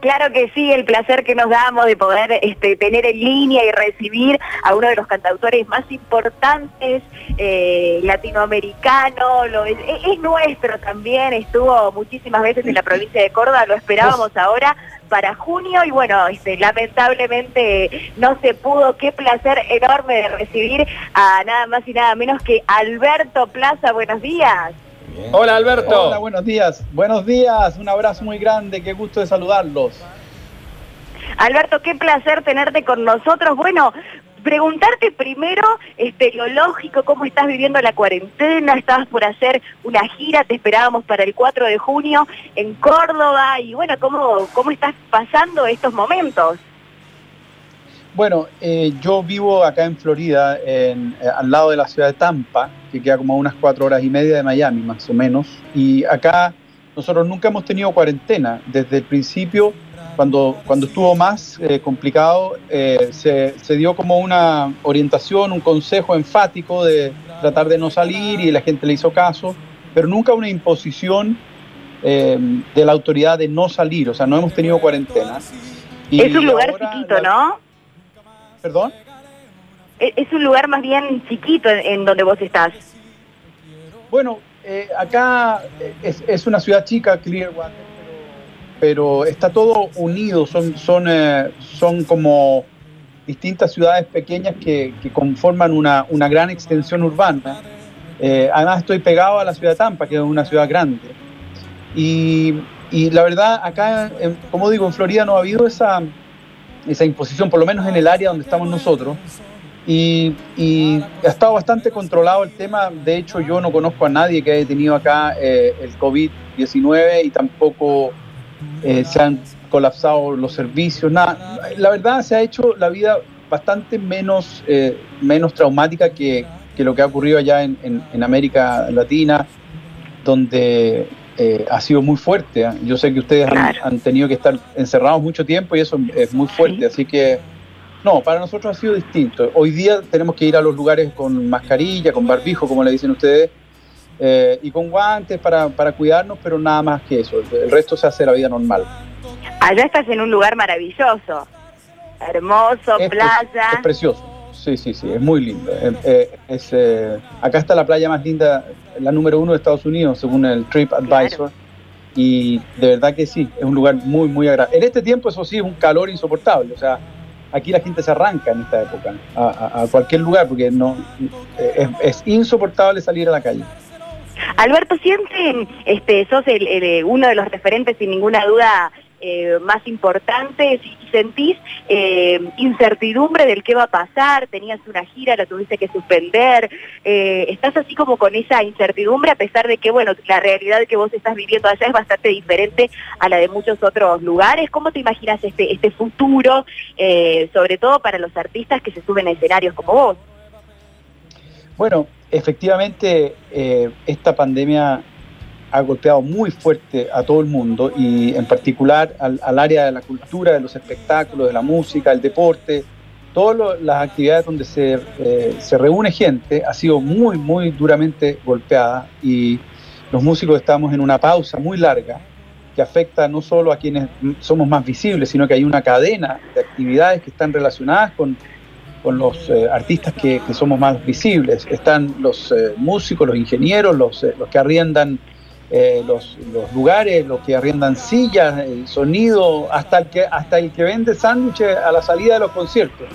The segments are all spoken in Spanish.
Claro que sí, el placer que nos damos de poder este, tener en línea y recibir a uno de los cantautores más importantes eh, latinoamericanos, lo es, es, nuestro también, estuvo muchísimas veces en la provincia de Córdoba, lo esperábamos ahora para junio y bueno, este, lamentablemente no se pudo. Qué placer enorme de recibir a nada más y nada menos que Alberto Plaza. Buenos días. Hola Alberto. Hola, buenos días. Buenos días, un abrazo muy grande, qué gusto de saludarlos. Alberto, qué placer tenerte con nosotros. Bueno, preguntarte primero este, lo lógico, cómo estás viviendo la cuarentena, estabas por hacer una gira, te esperábamos para el 4 de junio en Córdoba y bueno, ¿cómo, cómo estás pasando estos momentos? Bueno, eh, yo vivo acá en Florida, en, eh, al lado de la ciudad de Tampa, que queda como a unas cuatro horas y media de Miami, más o menos. Y acá nosotros nunca hemos tenido cuarentena. Desde el principio cuando, cuando estuvo más eh, complicado, eh, se, se, dio como una orientación, un consejo enfático de tratar de no salir y la gente le hizo caso, pero nunca una imposición eh, de la autoridad de no salir, o sea, no hemos tenido cuarentena. Y es un lugar chiquito, ¿no? ¿Perdón? E, es un lugar más bien chiquito en, donde vos estás. Bueno, acá es, es, una ciudad chica, Clearwater pero está todo unido, son, son, eh, son como distintas ciudades pequeñas que, que conforman una, una, gran extensión urbana. Eh, además estoy pegado a la ciudad de Tampa, que es una ciudad grande. Y, y la verdad, acá, en, como digo, en Florida no ha habido esa, esa imposición, por lo menos en el área donde estamos nosotros. Y, ha estado bastante controlado el tema. De hecho, yo no conozco a nadie que haya tenido acá eh, el COVID-19 y tampoco eh, se han colapsado los servicios, nada. La verdad se ha hecho la vida bastante menos, eh, menos traumática que, que, lo que ha ocurrido allá en, en América Latina, donde eh, ha sido muy fuerte. ¿eh? Yo sé que ustedes claro. han, han, tenido que estar encerrados mucho tiempo y eso es muy fuerte, sí. así que no, para nosotros ha sido distinto. Hoy día tenemos que ir a los lugares con mascarilla, con barbijo, como le dicen ustedes, eh, y con guantes para, para, cuidarnos, pero nada más que eso. El resto se hace la vida normal. Allá estás en un lugar maravilloso, hermoso, es, playa. Es, precioso, sí, sí, sí, es muy lindo. Eh, es, eh, acá está la playa más linda, la número uno de Estados Unidos, según el Trip Advisor. Claro. Y de verdad que sí, es un lugar muy, muy agradable. En este tiempo, eso sí, es un calor insoportable. O sea, aquí la gente se arranca en esta época a, a, a cualquier lugar porque no es, es insoportable salir a la calle. Alberto, siempre este, sos el, el, uno de los referentes, sin ninguna duda, eh, más importantes y sentís eh, incertidumbre del qué va a pasar, tenías una gira, la tuviste que suspender, eh, estás así como con esa incertidumbre a pesar de que, bueno, la realidad que vos estás viviendo allá es bastante diferente a la de muchos otros lugares. ¿Cómo te imaginas este, este futuro, sobre todo para los artistas que se suben a escenarios como vos? Bueno, efectivamente esta pandemia ha golpeado muy fuerte a todo el mundo y en particular al, área de la cultura, de los espectáculos, de la música, el deporte, todas las actividades donde se, eh, se reúne gente ha sido muy, muy duramente golpeada y los músicos estamos en una pausa muy larga que afecta no solo a quienes somos más visibles, sino que hay una cadena de actividades que están relacionadas con con los eh, artistas que, somos más visibles. Están los eh, músicos, los ingenieros, los, los que arriendan los, los, lugares, los que arriendan sillas, el sonido, hasta el que, hasta el que vende sándwiches a la salida de los conciertos.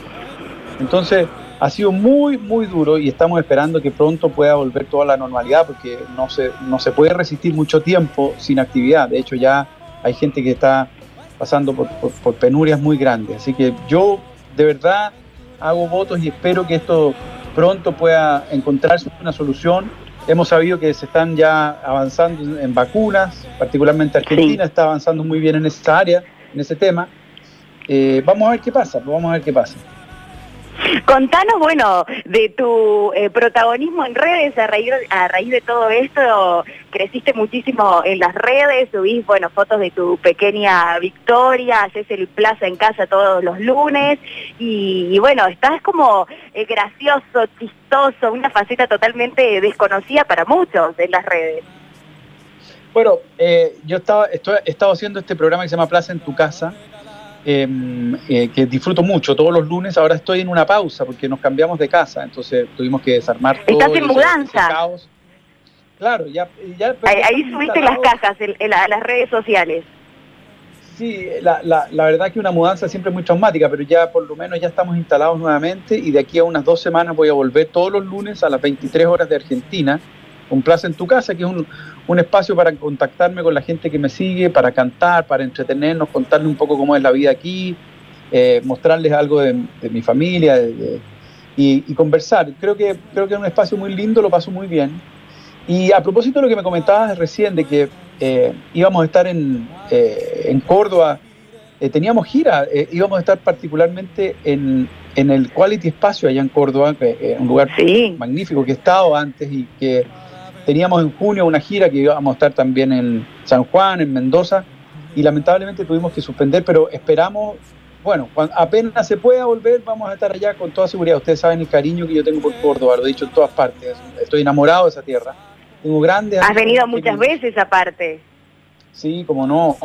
Entonces, ha sido muy, muy duro y estamos esperando que pronto pueda volver toda la normalidad porque no se, no se puede resistir mucho tiempo sin actividad. De hecho, ya hay gente que está pasando por, por penurias muy grandes. Así que yo, de verdad, hago votos y espero que esto pronto pueda encontrarse una solución. Hemos sabido que se están ya avanzando en vacunas, particularmente Argentina sí. está avanzando muy bien en esa área, en ese tema. Eh, vamos a ver qué pasa, vamos a ver qué pasa. Contanos, bueno, de tu eh, protagonismo en redes, a raíz, de todo esto, creciste muchísimo en las redes, subís, bueno, fotos de tu pequeña victoria, haces el plaza en casa todos los lunes, y, y bueno, estás como eh, gracioso, chistoso, una faceta totalmente desconocida para muchos en las redes. Bueno, eh, yo estaba, estoy, he estado haciendo este programa que se llama Plaza en tu casa, em, eh, que disfruto mucho todos los lunes. Ahora estoy en una pausa porque nos cambiamos de casa, entonces tuvimos que desarmar todo. Estás en mudanza. caos. Claro, ya. ya ahí, subiste las cajas en, las redes sociales. Sí, la, la, la, verdad que una mudanza siempre es muy traumática, pero ya por lo menos ya estamos instalados nuevamente y de aquí a unas dos semanas voy a volver todos los lunes a las 23 horas de Argentina, un Plaza en tu casa, que es un, un espacio para contactarme con la gente que me sigue, para cantar, para entretenernos, contarles un poco cómo es la vida aquí, eh, mostrarles algo de, mi familia y, conversar. Creo que, creo que es un espacio muy lindo, lo paso muy bien. Y a propósito de lo que me comentabas recién, de que eh, íbamos a estar en, eh, en Córdoba, teníamos gira, íbamos a estar particularmente en, en, el Quality Espacio allá en Córdoba, un lugar magnífico que he estado antes y que Teníamos en junio una gira que íbamos a estar también en San Juan, en Mendoza, y lamentablemente tuvimos que suspender, pero esperamos, bueno, cuando apenas se pueda volver, vamos a estar allá con toda seguridad. Ustedes saben el cariño que yo tengo por Córdoba, lo he dicho en todas partes. Estoy enamorado de esa tierra. Tengo grandes. Has venido muchas veces aparte. Sí, como no,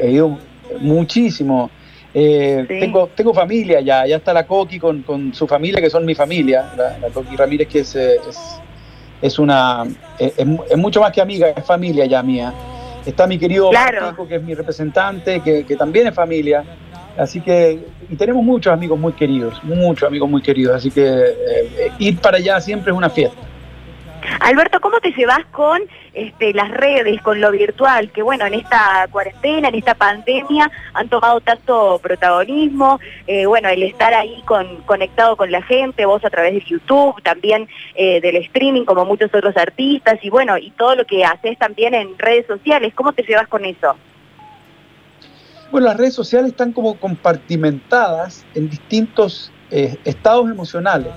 he ido muchísimo. Eh, tengo, tengo familia ya, ya está la Coqui con, con, su familia, que son mi familia, la, la Coqui Ramírez, que es, es es una es, mucho más que amiga, es familia ya mía. Está mi querido claro. que es mi representante, que, que, también es familia. Así que, y tenemos muchos amigos muy queridos, muchos amigos muy queridos. Así que eh, ir para allá siempre es una fiesta. Alberto, ¿cómo te llevas con este, las redes, con lo virtual? Que bueno, en esta cuarentena, en esta pandemia, han tomado tanto protagonismo. Eh, bueno, el estar ahí con, conectado con la gente, vos a través de YouTube, también eh, del streaming, como muchos otros artistas, y bueno, y todo lo que haces también en redes sociales. ¿Cómo te llevas con eso? Bueno, las redes sociales están como compartimentadas en distintos eh, estados emocionales.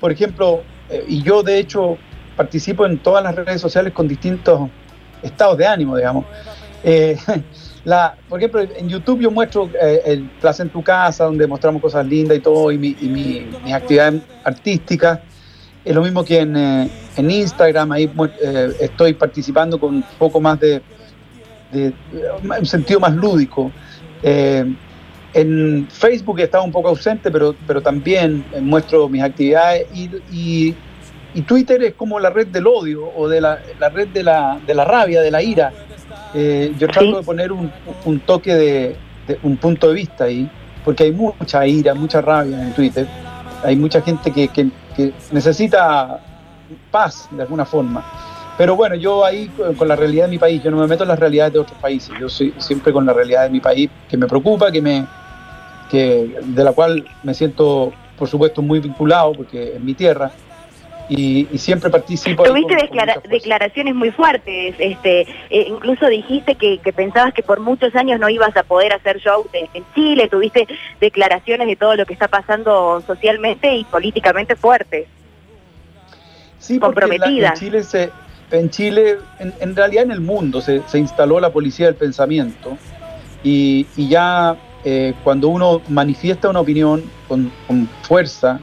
por ejemplo, eh, y yo de hecho participo en todas las redes sociales con distintos estados de ánimo, digamos. Eh, la, por ejemplo, en YouTube yo muestro eh, el Plaza en tu casa, donde mostramos cosas lindas y todo, y, mi, y mi, mis actividades artísticas. Es lo mismo que en, en Instagram, ahí estoy participando con un poco más de, de un sentido más lúdico. En Facebook he estado un poco ausente, pero, pero también muestro mis actividades y, y, Twitter es como la red del odio o de la, la red de la, de la, rabia, de la ira. Eh, yo trato de poner un, un toque de, un punto de vista ahí, porque hay mucha ira, mucha rabia en Twitter. Hay mucha gente que, que, que necesita paz de alguna forma. Pero bueno, yo ahí con la realidad de mi país, yo no me meto en las realidades de otros países, yo soy siempre con la realidad de mi país que me preocupa, que me, que, de la cual me siento, por supuesto, muy vinculado, porque es mi tierra, y, siempre participo. Tuviste declaraciones muy fuertes, este, eh, incluso dijiste que, pensabas que por muchos años no ibas a poder hacer show en Chile, tuviste declaraciones de todo lo que está pasando socialmente y políticamente fuertes. Sí, comprometidas. en Chile, se, en, Chile en, realidad en el mundo, se, se instaló la policía del pensamiento y, y ya eh, cuando uno manifiesta una opinión con, fuerza,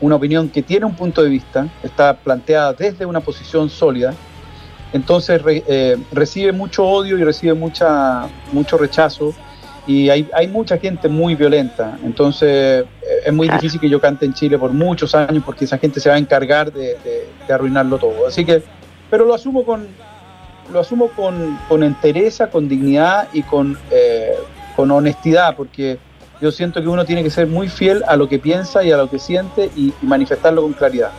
una opinión que tiene un punto de vista, está planteada desde una posición sólida, entonces eh, recibe mucho odio y recibe mucha, mucho rechazo y hay, hay mucha gente muy violenta. Entonces eh, es muy difícil que yo cante en Chile por muchos años porque esa gente se va a encargar de, arruinarlo todo. Así que, pero lo asumo con, lo asumo con, con entereza, con dignidad y con, con honestidad, porque yo siento que uno tiene que ser muy fiel a lo que piensa y a lo que siente y, manifestarlo con claridad.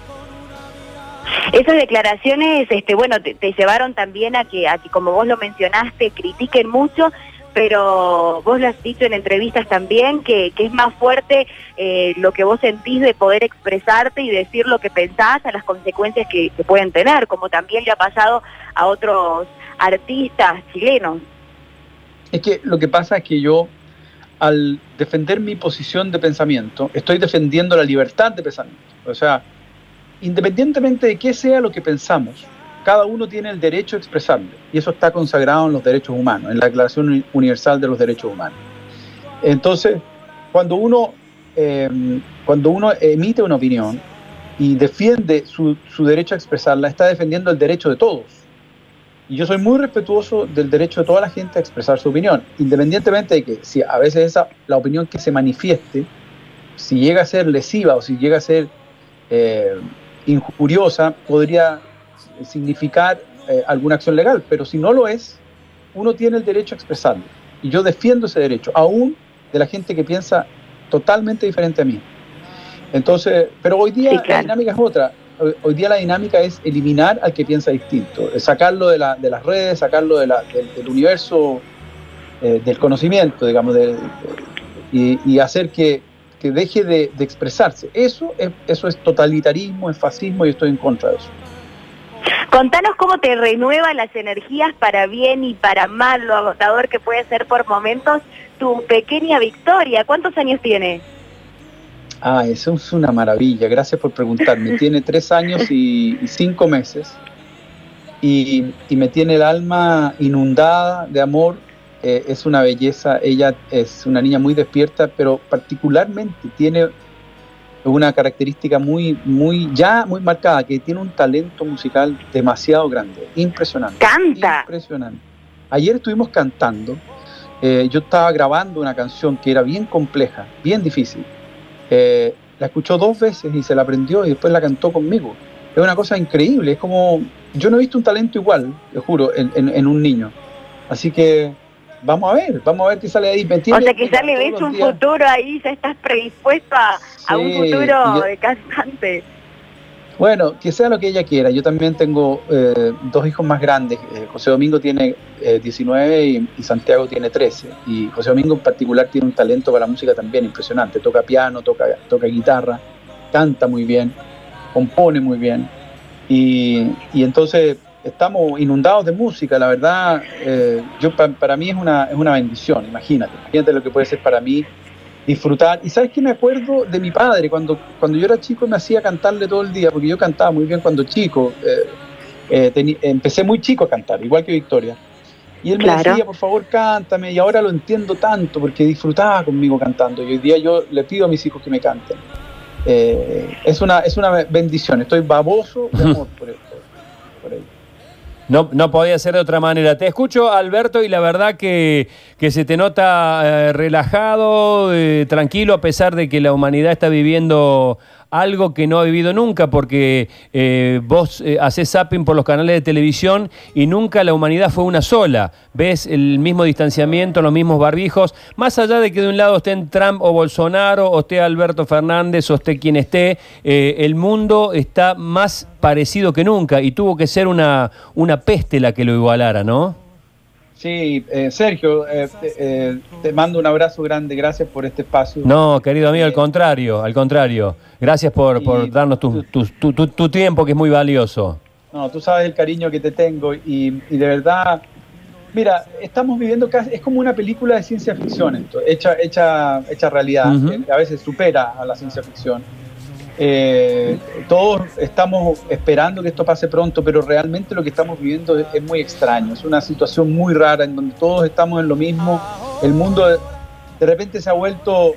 Esas declaraciones, este, bueno, te, llevaron también a que, a como vos lo mencionaste, critiquen mucho, pero vos lo has dicho en entrevistas también, que, es más fuerte eh, lo que vos sentís de poder expresarte y decir lo que pensás a las consecuencias que, que pueden tener, como también le ha pasado a otros artistas chilenos. Es que lo que pasa es que yo, al defender mi posición de pensamiento, estoy defendiendo la libertad de pensamiento. O sea, independientemente de qué sea lo que pensamos, cada uno tiene el derecho a expresarlo. Y eso está consagrado en los derechos humanos, en la Declaración Universal de los Derechos Humanos. Entonces, cuando uno, eh, cuando uno emite una opinión y defiende su, su derecho a expresarla, está defendiendo el derecho de todos Y yo soy muy respetuoso del derecho de toda la gente a expresar su opinión, independientemente de que si a veces esa, la opinión que se manifieste, si llega a ser lesiva o si llega a ser eh, injuriosa, podría significar eh, alguna acción legal, pero si no lo es, uno tiene el derecho a expresarlo. Y yo defiendo ese derecho, aún de la gente que piensa totalmente diferente a mí. Entonces, pero hoy día la dinámica es otra. Hoy, día la dinámica es eliminar al que piensa distinto, sacarlo de, la, de las redes, sacarlo de del, universo eh, del conocimiento, digamos, y, hacer que, que deje de, de, expresarse. Eso es, eso es totalitarismo, es fascismo y estoy en contra de eso. Contanos cómo te renueva las energías para bien y para mal, lo agotador que puede ser por momentos tu pequeña victoria. ¿Cuántos años tiene? Ah, eso es una maravilla. Gracias por preguntarme. tiene tres años y, cinco meses y, me tiene el alma inundada de amor. Eh, es una belleza. Ella es una niña muy despierta, pero particularmente tiene una característica muy, muy, ya muy marcada, que tiene un talento musical demasiado grande, impresionante. Canta. Impresionante. Ayer estuvimos cantando, eh, yo estaba grabando una canción que era bien compleja, bien difícil. Eh, la escuchó dos veces y se la aprendió y después la cantó conmigo. Es una cosa increíble, es como, yo no he visto un talento igual, te juro, en, en un niño. Así que vamos a ver, vamos a ver qué sale ahí. o sea, que ya le ves un futuro ahí, ya estás predispuesto a, un futuro de cantante. Bueno, que sea lo que ella quiera. Yo también tengo eh, dos hijos más grandes. Eh, José Domingo tiene 19 eh, y, Santiago tiene 13. Y José Domingo en particular tiene un talento para la música también impresionante. Toca piano, toca, toca guitarra, canta muy bien, compone muy bien. Y, entonces estamos inundados de música, la verdad, eh, yo para mí es una, es una bendición, imagínate, imagínate lo que puede ser para mí disfrutar. Y sabes que me acuerdo de mi padre, cuando, cuando yo era chico me hacía cantarle todo el día, porque yo cantaba muy bien cuando chico, eh, eh, empecé muy chico a cantar, igual que Victoria. Y él me decía, por favor, cántame, y ahora lo entiendo tanto, porque disfrutaba conmigo cantando, y hoy día yo le pido a mis hijos que me canten. es, una, es una bendición, estoy baboso de amor por, por no, no podía ser de otra manera. Te escucho, Alberto, y la verdad que, que se te nota eh, relajado, eh, tranquilo, a pesar de que la humanidad está viviendo algo que no ha vivido nunca, porque eh, vos eh, haces zapping por los canales de televisión y nunca la humanidad fue una sola. Ves el mismo distanciamiento, los mismos barbijos, más allá de que de un lado estén Trump o Bolsonaro, o esté Alberto Fernández, o esté quien esté, eh, el mundo está más parecido que nunca y tuvo que ser una, una peste la que lo igualara, ¿no? Sí, eh, Sergio, eh, eh, te mando un abrazo grande, gracias por este espacio. No, querido amigo, al contrario, al contrario. Gracias por, por darnos tu, tu, tiempo, que es muy valioso. No, tú sabes el cariño que te tengo y, de verdad, mira, estamos viviendo casi, es como una película de ciencia ficción esto, hecha, hecha, hecha realidad, que a veces supera a la ciencia ficción. Eh, todos estamos esperando que esto pase pronto, pero realmente lo que estamos viviendo es, muy extraño. Es una situación muy rara en donde todos estamos en lo mismo. El mundo de, repente se ha vuelto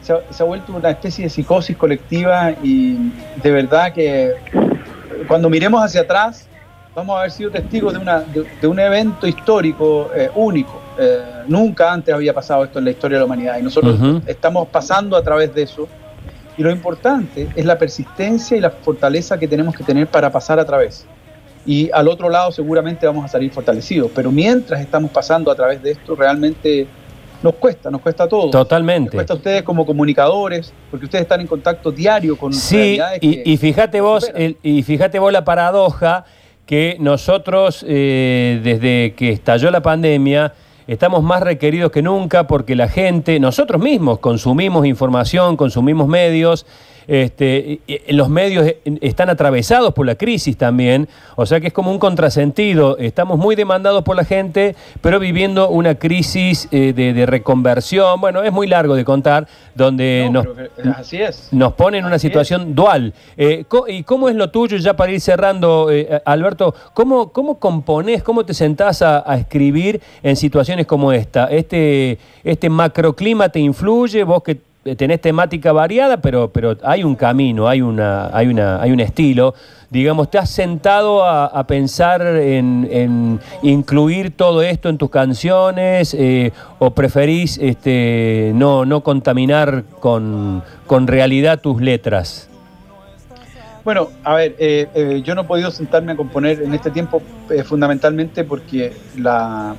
se ha, vuelto una especie de psicosis colectiva y de verdad que cuando miremos hacia atrás vamos a haber sido testigos de, una, de, un evento histórico eh, único. Eh, nunca antes había pasado esto en la historia de la humanidad y nosotros estamos pasando a través de eso y lo importante es la persistencia y la fortaleza que tenemos que tener para pasar a través. Y al otro lado seguramente vamos a salir fortalecidos, pero mientras estamos pasando a través de esto, realmente nos cuesta, nos cuesta a todos. Totalmente. Nos cuesta a ustedes como comunicadores, porque ustedes están en contacto diario con sí, y, y fíjate vos, y fíjate vos la paradoja que nosotros eh, desde que estalló la pandemia estamos más requeridos que nunca porque la gente, nosotros mismos consumimos información, consumimos medios, este, los medios están atravesados por la crisis también, o sea que es como un contrasentido. Estamos muy demandados por la gente, pero viviendo una crisis eh, de, reconversión. Bueno, es muy largo de contar, donde nos, así es. nos pone en una situación dual. Eh, ¿Y cómo es lo tuyo, ya para ir cerrando, eh, Alberto? ¿cómo, ¿Cómo componés, cómo te sentás a, escribir en situaciones como esta? ¿Este, ¿Este macroclima te influye? Vos que tenés temática variada, pero, pero hay un camino, hay, una, hay, una, hay un estilo. Digamos, ¿te has sentado a, pensar en, incluir todo esto en tus canciones eh, o preferís este, no, no contaminar con, con realidad tus letras? Bueno, a ver, eh, eh, yo no he podido sentarme a componer en este tiempo fundamentalmente porque la,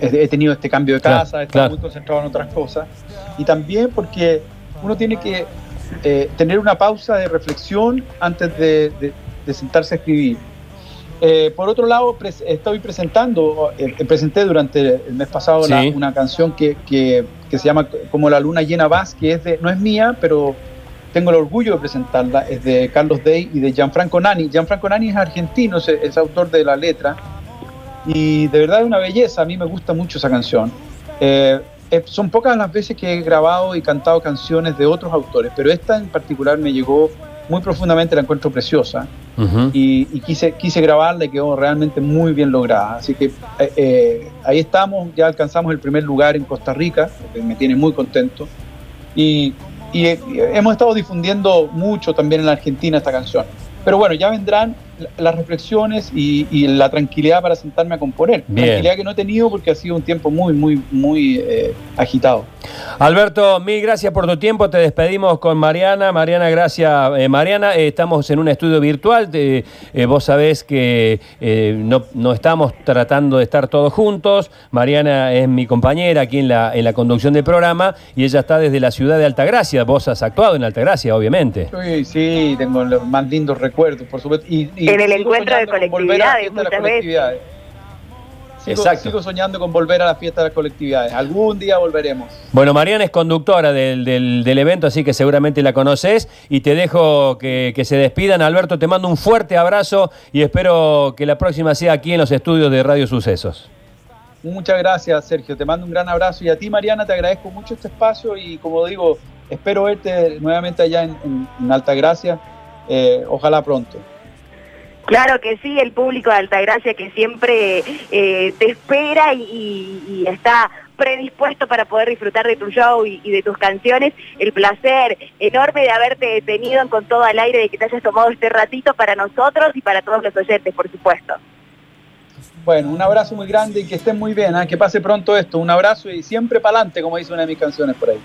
he tenido este cambio de casa, he estado muy concentrado en otras cosas y también porque uno tiene que tener una pausa de reflexión antes de, de sentarse a escribir. Eh, por otro lado, estoy presentando, eh, presenté durante el mes pasado una canción que, que, se llama Como la luna llena vas, que es de, no es mía, pero tengo el orgullo de presentarla, es de Carlos Day y de Gianfranco Nani. Gianfranco Nani es argentino, es, autor de la letra, y de verdad es una belleza, a mí me gusta mucho esa canción. Eh, son pocas las veces que he grabado y cantado canciones de otros autores, pero esta en particular me llegó muy profundamente, la encuentro preciosa y, quise, quise grabarla y quedó realmente muy bien lograda. Así que eh, eh, ahí estamos, ya alcanzamos el primer lugar en Costa Rica, que me tiene muy contento. Y, y hemos estado difundiendo mucho también en la Argentina esta canción. Pero bueno, ya vendrán las reflexiones y, la tranquilidad para sentarme a componer. Tranquilidad que no he tenido porque ha sido un tiempo muy, muy, muy eh, agitado. Alberto, mil gracias por tu tiempo. Te despedimos con Mariana. Mariana, gracias. Eh, Mariana, eh, estamos en un estudio virtual. vos sabés que no, no, estamos tratando de estar todos juntos. Mariana es mi compañera aquí en la, en la conducción del programa y ella está desde la ciudad de Altagracia. Vos has actuado en Altagracia, obviamente. Sí, sí, tengo los más lindos recuerdos, por supuesto. Y, en el encuentro de colectividades muchas veces. Sigo, sigo, soñando con volver a la fiesta de las colectividades. Algún día volveremos. Bueno, Mariana es conductora del, del, evento, así que seguramente la conoces. Y te dejo que, que, se despidan. Alberto, te mando un fuerte abrazo y espero que la próxima sea aquí en los estudios de Radio Sucesos. Muchas gracias, Sergio. Te mando un gran abrazo. Y a ti, Mariana, te agradezco mucho este espacio. Y como digo, espero verte nuevamente allá en, en, Altagracia. Eh, ojalá pronto. Claro que sí, el público de Altagracia que siempre eh, te espera y, está predispuesto para poder disfrutar de tu show y, de tus canciones. El placer enorme de haberte tenido con todo al aire, de que te hayas tomado este ratito para nosotros y para todos los oyentes, por supuesto. Bueno, un abrazo muy grande y que estén muy bien, ¿eh? que pase pronto esto. Un abrazo y siempre para adelante, como dice una de mis canciones por ahí.